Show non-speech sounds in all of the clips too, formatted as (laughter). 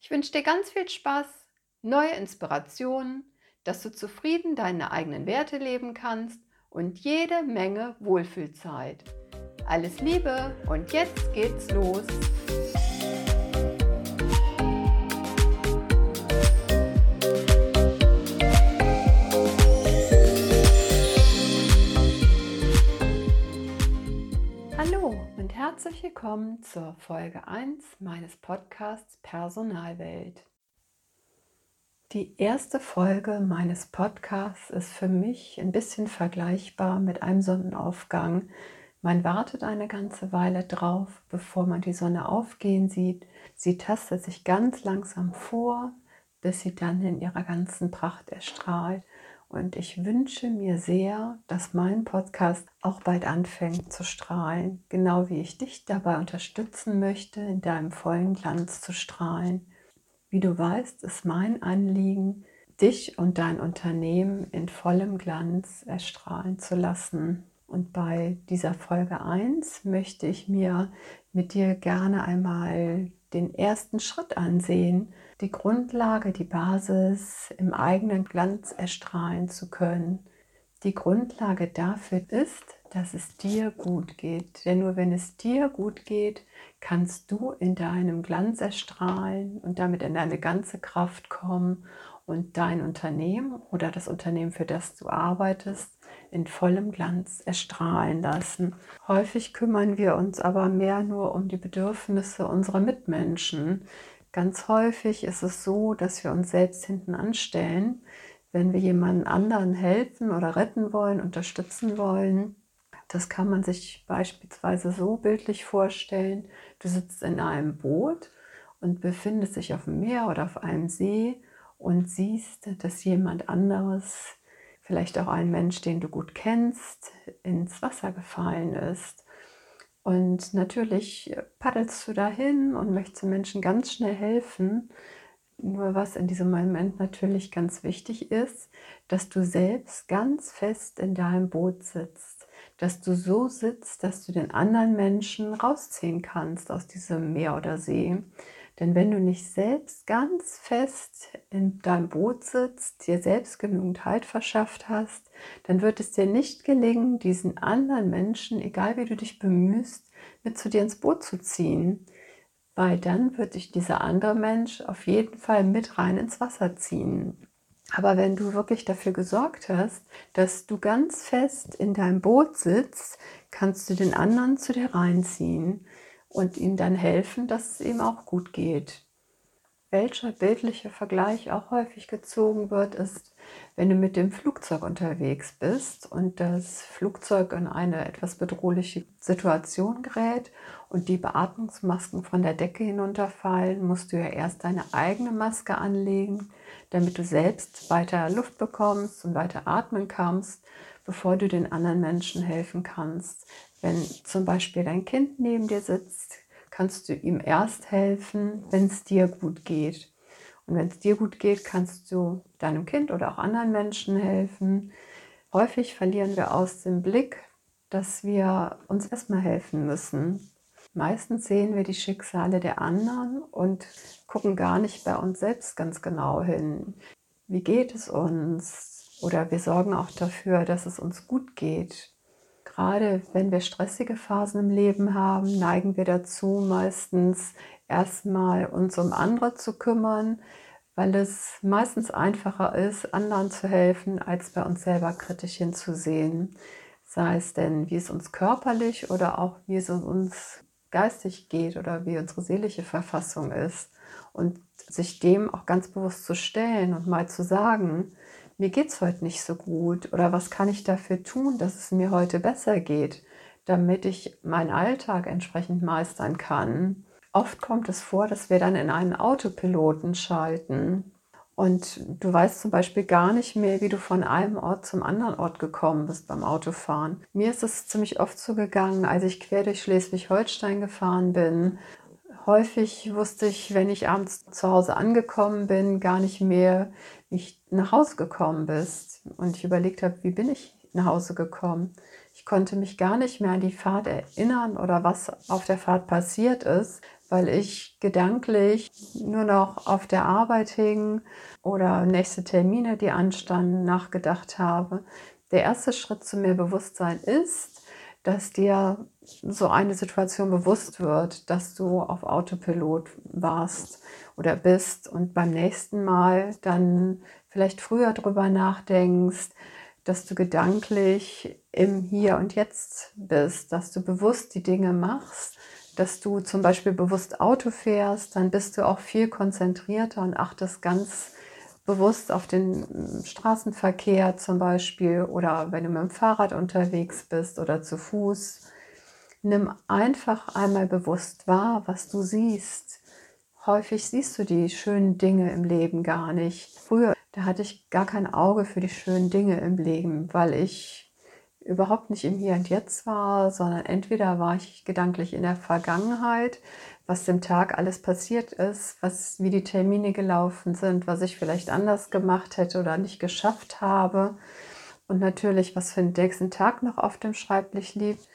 Ich wünsche dir ganz viel Spaß, neue Inspirationen, dass du zufrieden deine eigenen Werte leben kannst und jede Menge Wohlfühlzeit. Alles Liebe und jetzt geht's los. Willkommen zur Folge 1 meines Podcasts Personalwelt. Die erste Folge meines Podcasts ist für mich ein bisschen vergleichbar mit einem Sonnenaufgang. Man wartet eine ganze Weile drauf, bevor man die Sonne aufgehen sieht. Sie tastet sich ganz langsam vor, bis sie dann in ihrer ganzen Pracht erstrahlt. Und ich wünsche mir sehr, dass mein Podcast auch bald anfängt zu strahlen, genau wie ich dich dabei unterstützen möchte, in deinem vollen Glanz zu strahlen. Wie du weißt, ist mein Anliegen, dich und dein Unternehmen in vollem Glanz erstrahlen zu lassen. Und bei dieser Folge 1 möchte ich mir mit dir gerne einmal den ersten Schritt ansehen, die Grundlage, die Basis im eigenen Glanz erstrahlen zu können. Die Grundlage dafür ist, dass es dir gut geht. Denn nur wenn es dir gut geht, kannst du in deinem Glanz erstrahlen und damit in deine ganze Kraft kommen und dein Unternehmen oder das Unternehmen, für das du arbeitest, in vollem Glanz erstrahlen lassen. Häufig kümmern wir uns aber mehr nur um die Bedürfnisse unserer Mitmenschen. Ganz häufig ist es so, dass wir uns selbst hinten anstellen, wenn wir jemanden anderen helfen oder retten wollen, unterstützen wollen. Das kann man sich beispielsweise so bildlich vorstellen. Du sitzt in einem Boot und befindest dich auf dem Meer oder auf einem See und siehst, dass jemand anderes, vielleicht auch ein Mensch, den du gut kennst, ins Wasser gefallen ist. Und natürlich paddelst du dahin und möchtest Menschen ganz schnell helfen. Nur was in diesem Moment natürlich ganz wichtig ist, dass du selbst ganz fest in deinem Boot sitzt. Dass du so sitzt, dass du den anderen Menschen rausziehen kannst aus diesem Meer oder See. Denn wenn du nicht selbst ganz fest in deinem Boot sitzt, dir selbst genügend Halt verschafft hast, dann wird es dir nicht gelingen, diesen anderen Menschen, egal wie du dich bemühst, mit zu dir ins Boot zu ziehen. Weil dann wird dich dieser andere Mensch auf jeden Fall mit rein ins Wasser ziehen. Aber wenn du wirklich dafür gesorgt hast, dass du ganz fest in deinem Boot sitzt, kannst du den anderen zu dir reinziehen und ihm dann helfen, dass es ihm auch gut geht. Welcher bildliche Vergleich auch häufig gezogen wird, ist, wenn du mit dem Flugzeug unterwegs bist und das Flugzeug in eine etwas bedrohliche Situation gerät und die Beatmungsmasken von der Decke hinunterfallen, musst du ja erst deine eigene Maske anlegen, damit du selbst weiter Luft bekommst und weiter atmen kannst, bevor du den anderen Menschen helfen kannst. Wenn zum Beispiel dein Kind neben dir sitzt, kannst du ihm erst helfen, wenn es dir gut geht. Und wenn es dir gut geht, kannst du deinem Kind oder auch anderen Menschen helfen. Häufig verlieren wir aus dem Blick, dass wir uns erstmal helfen müssen. Meistens sehen wir die Schicksale der anderen und gucken gar nicht bei uns selbst ganz genau hin. Wie geht es uns? Oder wir sorgen auch dafür, dass es uns gut geht gerade wenn wir stressige Phasen im Leben haben, neigen wir dazu, meistens erstmal uns um andere zu kümmern, weil es meistens einfacher ist, anderen zu helfen, als bei uns selber kritisch hinzusehen. Sei es denn, wie es uns körperlich oder auch wie es uns geistig geht oder wie unsere seelische Verfassung ist. Und sich dem auch ganz bewusst zu stellen und mal zu sagen, mir geht es heute nicht so gut oder was kann ich dafür tun, dass es mir heute besser geht, damit ich meinen Alltag entsprechend meistern kann. oft kommt es vor, dass wir dann in einen Autopiloten schalten. Und du weißt zum Beispiel gar nicht mehr, wie du von einem Ort zum anderen Ort gekommen bist beim Autofahren. Mir ist es ziemlich oft so gegangen, als ich quer durch Schleswig-Holstein gefahren bin. Häufig wusste ich, wenn ich abends zu Hause angekommen bin, gar nicht mehr, ich nach Hause gekommen bist. Und ich überlegt habe, wie bin ich nach Hause gekommen. Ich konnte mich gar nicht mehr an die Fahrt erinnern oder was auf der Fahrt passiert ist, weil ich gedanklich nur noch auf der Arbeit hing oder nächste Termine, die anstanden, nachgedacht habe. Der erste Schritt zu mehr Bewusstsein ist, dass dir so eine Situation bewusst wird, dass du auf Autopilot warst oder bist und beim nächsten Mal dann vielleicht früher drüber nachdenkst, dass du gedanklich im Hier und Jetzt bist, dass du bewusst die Dinge machst dass du zum Beispiel bewusst Auto fährst, dann bist du auch viel konzentrierter und achtest ganz bewusst auf den hm, Straßenverkehr zum Beispiel oder wenn du mit dem Fahrrad unterwegs bist oder zu Fuß. Nimm einfach einmal bewusst wahr, was du siehst. Häufig siehst du die schönen Dinge im Leben gar nicht. Früher, da hatte ich gar kein Auge für die schönen Dinge im Leben, weil ich überhaupt nicht im Hier und Jetzt war, sondern entweder war ich gedanklich in der Vergangenheit, was dem Tag alles passiert ist, was, wie die Termine gelaufen sind, was ich vielleicht anders gemacht hätte oder nicht geschafft habe und natürlich, was für den nächsten Tag noch auf dem Schreibtisch liegt.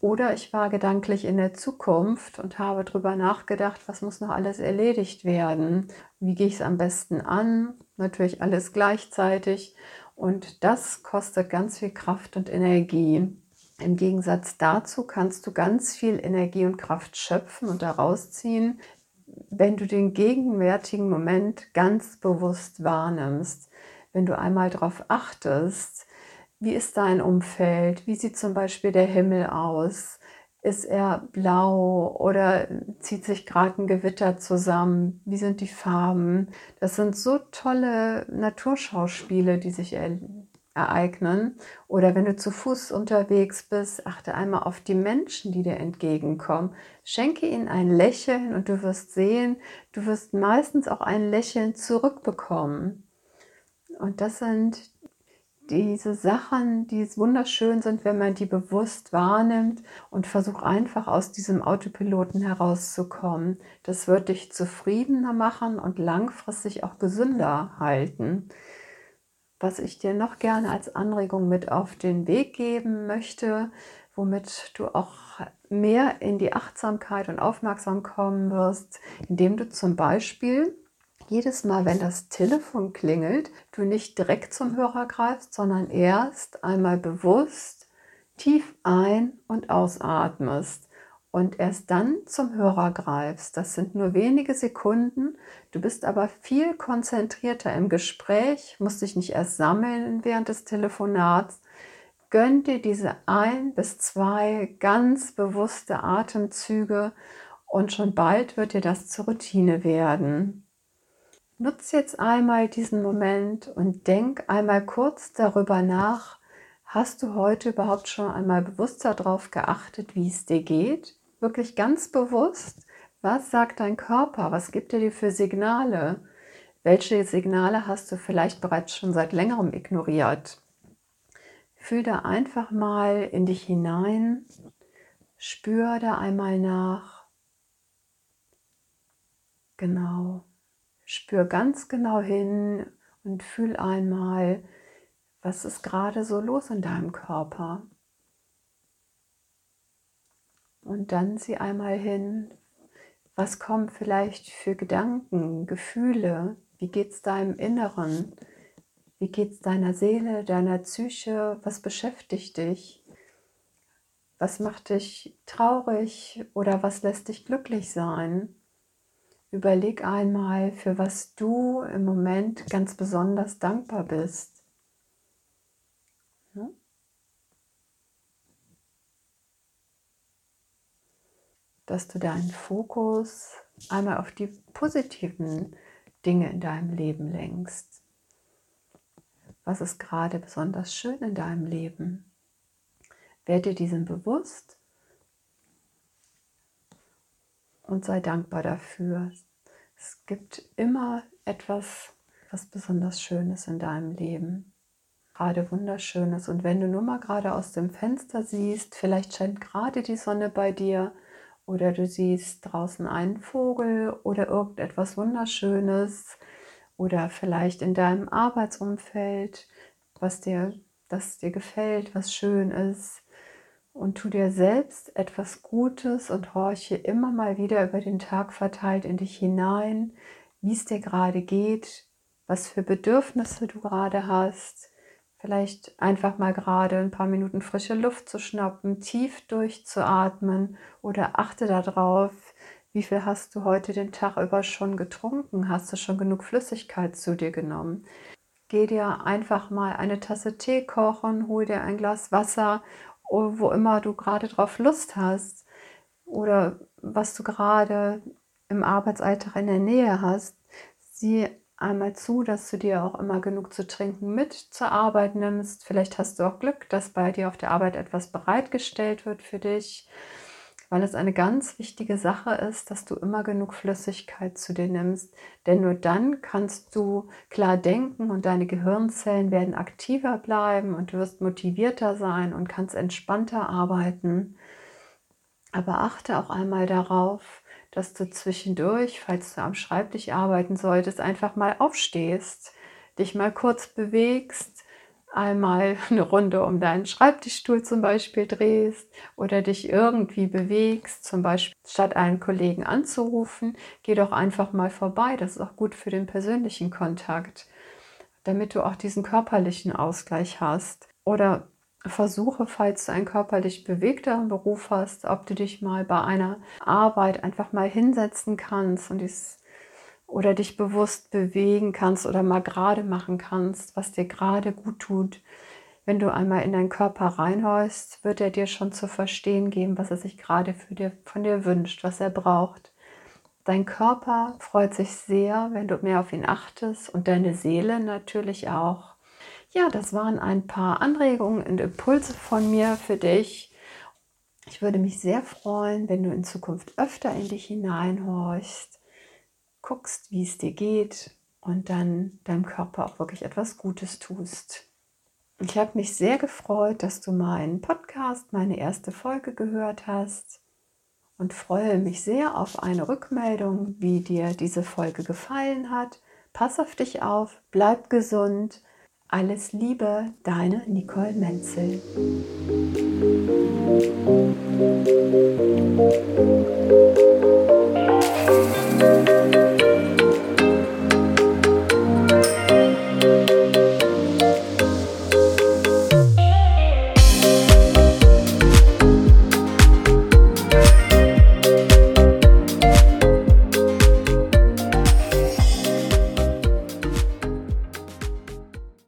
Oder ich war gedanklich in der Zukunft und habe darüber nachgedacht, was muss noch alles erledigt werden, wie gehe ich es am besten an, natürlich alles gleichzeitig und das kostet ganz viel Kraft und Energie. Im Gegensatz dazu kannst du ganz viel Energie und Kraft schöpfen und daraus ziehen, wenn du den gegenwärtigen Moment ganz bewusst wahrnimmst. Wenn du einmal darauf achtest, wie ist dein Umfeld, wie sieht zum Beispiel der Himmel aus, ist er blau oder zieht sich gerade ein Gewitter zusammen? Wie sind die Farben? Das sind so tolle Naturschauspiele, die sich ereignen. Oder wenn du zu Fuß unterwegs bist, achte einmal auf die Menschen, die dir entgegenkommen. Schenke ihnen ein Lächeln und du wirst sehen, du wirst meistens auch ein Lächeln zurückbekommen. Und das sind diese Sachen, die wunderschön sind, wenn man die bewusst wahrnimmt und versuch einfach aus diesem Autopiloten herauszukommen. Das wird dich zufriedener machen und langfristig auch gesünder halten. Was ich dir noch gerne als Anregung mit auf den Weg geben möchte, womit du auch mehr in die Achtsamkeit und Aufmerksamkeit kommen wirst, indem du zum Beispiel jedes Mal, wenn das Telefon klingelt, du nicht direkt zum Hörer greifst, sondern erst einmal bewusst tief ein- und ausatmest und erst dann zum Hörer greifst. Das sind nur wenige Sekunden. Du bist aber viel konzentrierter im Gespräch, musst dich nicht erst sammeln während des Telefonats. Gönn dir diese ein bis zwei ganz bewusste Atemzüge und schon bald wird dir das zur Routine werden. Nutz jetzt einmal diesen Moment und denk einmal kurz darüber nach, hast du heute überhaupt schon einmal bewusst darauf geachtet, wie es dir geht? Wirklich ganz bewusst, was sagt dein Körper? Was gibt er dir für Signale? Welche Signale hast du vielleicht bereits schon seit längerem ignoriert? Fühl da einfach mal in dich hinein, spür da einmal nach. Genau. Spür ganz genau hin und fühl einmal, was ist gerade so los in deinem Körper. Und dann sieh einmal hin, was kommen vielleicht für Gedanken, Gefühle, wie geht es deinem Inneren, wie geht es deiner Seele, deiner Psyche, was beschäftigt dich, was macht dich traurig oder was lässt dich glücklich sein. Überleg einmal, für was du im Moment ganz besonders dankbar bist. Dass du deinen Fokus einmal auf die positiven Dinge in deinem Leben lenkst. Was ist gerade besonders schön in deinem Leben? Werde dir diesem bewusst und sei dankbar dafür. Es gibt immer etwas, was besonders Schönes in deinem Leben. Gerade Wunderschönes. Und wenn du nur mal gerade aus dem Fenster siehst, vielleicht scheint gerade die Sonne bei dir oder du siehst draußen einen Vogel oder irgendetwas Wunderschönes oder vielleicht in deinem Arbeitsumfeld, was dir, das dir gefällt, was schön ist. Und tu dir selbst etwas Gutes und horche immer mal wieder über den Tag verteilt in dich hinein, wie es dir gerade geht, was für Bedürfnisse du gerade hast. Vielleicht einfach mal gerade ein paar Minuten frische Luft zu schnappen, tief durchzuatmen oder achte darauf, wie viel hast du heute den Tag über schon getrunken? Hast du schon genug Flüssigkeit zu dir genommen? Geh dir einfach mal eine Tasse Tee kochen, hol dir ein Glas Wasser, wo immer du gerade drauf Lust hast oder was du gerade im Arbeitsalltag in der Nähe hast. Sieh einmal zu, dass du dir auch immer genug zu trinken mit zur Arbeit nimmst. Vielleicht hast du auch Glück, dass bei dir auf der Arbeit etwas bereitgestellt wird für dich weil es eine ganz wichtige Sache ist, dass du immer genug Flüssigkeit zu dir nimmst. Denn nur dann kannst du klar denken und deine Gehirnzellen werden aktiver bleiben und du wirst motivierter sein und kannst entspannter arbeiten. Aber achte auch einmal darauf, dass du zwischendurch, falls du am Schreibtisch arbeiten solltest, einfach mal aufstehst, dich mal kurz bewegst, einmal (laughs) eine Runde um deinen Schreibtischstuhl zum Beispiel drehst oder dich irgendwie bewegst, zum Beispiel statt einen Kollegen anzurufen, geh doch einfach mal vorbei. Das ist auch gut für den persönlichen Kontakt, damit du auch diesen körperlichen Ausgleich hast. Oder versuche, falls du einen körperlich bewegteren Beruf hast, ob du dich mal bei einer Arbeit einfach mal hinsetzen kannst und dies oder dich bewusst bewegen kannst oder mal gerade machen kannst, was dir gerade gut tut. Wenn du einmal in deinen Körper reinhorchst, wird er dir schon zu verstehen geben, was er sich gerade für dir, von dir wünscht, was er braucht. Dein Körper freut sich sehr, wenn du mehr auf ihn achtest und deine Seele natürlich auch. Ja, das waren ein paar Anregungen und Impulse von mir für dich. Ich würde mich sehr freuen, wenn du in Zukunft öfter in dich hineinhorchst guckst, wie es dir geht und dann deinem Körper auch wirklich etwas Gutes tust. Ich habe mich sehr gefreut, dass du meinen Podcast, meine erste Folge gehört hast und freue mich sehr auf eine Rückmeldung, wie dir diese Folge gefallen hat. Pass auf dich auf, bleib gesund. Alles Liebe, deine Nicole Menzel.